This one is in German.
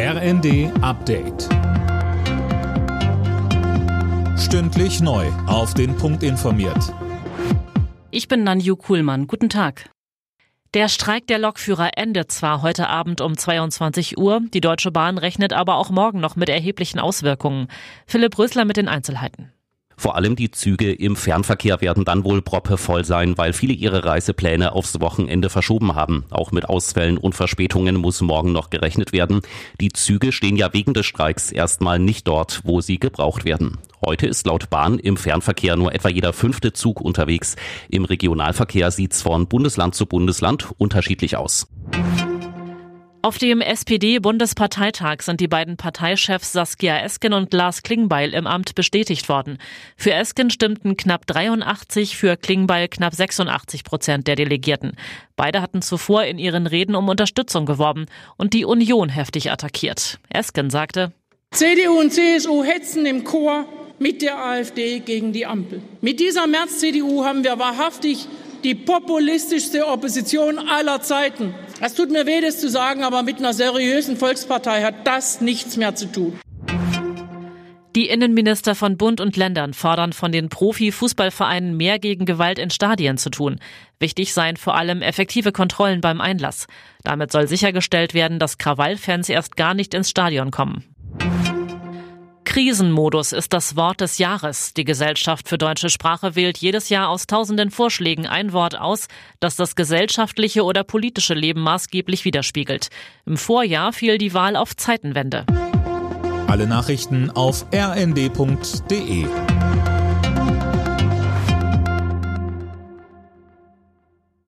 RND Update. Stündlich neu. Auf den Punkt informiert. Ich bin Nanju Kuhlmann. Guten Tag. Der Streik der Lokführer endet zwar heute Abend um 22 Uhr, die Deutsche Bahn rechnet aber auch morgen noch mit erheblichen Auswirkungen. Philipp Rösler mit den Einzelheiten. Vor allem die Züge im Fernverkehr werden dann wohl proppevoll sein, weil viele ihre Reisepläne aufs Wochenende verschoben haben. Auch mit Ausfällen und Verspätungen muss morgen noch gerechnet werden. Die Züge stehen ja wegen des Streiks erstmal nicht dort, wo sie gebraucht werden. Heute ist laut Bahn im Fernverkehr nur etwa jeder fünfte Zug unterwegs. Im Regionalverkehr sieht's von Bundesland zu Bundesland unterschiedlich aus. Auf dem SPD-Bundesparteitag sind die beiden Parteichefs Saskia Esken und Lars Klingbeil im Amt bestätigt worden. Für Esken stimmten knapp 83, für Klingbeil knapp 86 Prozent der Delegierten. Beide hatten zuvor in ihren Reden um Unterstützung geworben und die Union heftig attackiert. Esken sagte, CDU und CSU hetzen im Chor mit der AfD gegen die Ampel. Mit dieser März-CDU haben wir wahrhaftig die populistischste Opposition aller Zeiten. Es tut mir weh, das zu sagen, aber mit einer seriösen Volkspartei hat das nichts mehr zu tun. Die Innenminister von Bund und Ländern fordern von den Profi-Fußballvereinen mehr gegen Gewalt in Stadien zu tun. Wichtig seien vor allem effektive Kontrollen beim Einlass. Damit soll sichergestellt werden, dass Krawallfans erst gar nicht ins Stadion kommen. Krisenmodus ist das Wort des Jahres. Die Gesellschaft für deutsche Sprache wählt jedes Jahr aus tausenden Vorschlägen ein Wort aus, das das gesellschaftliche oder politische Leben maßgeblich widerspiegelt. Im Vorjahr fiel die Wahl auf Zeitenwende. Alle Nachrichten auf rnd.de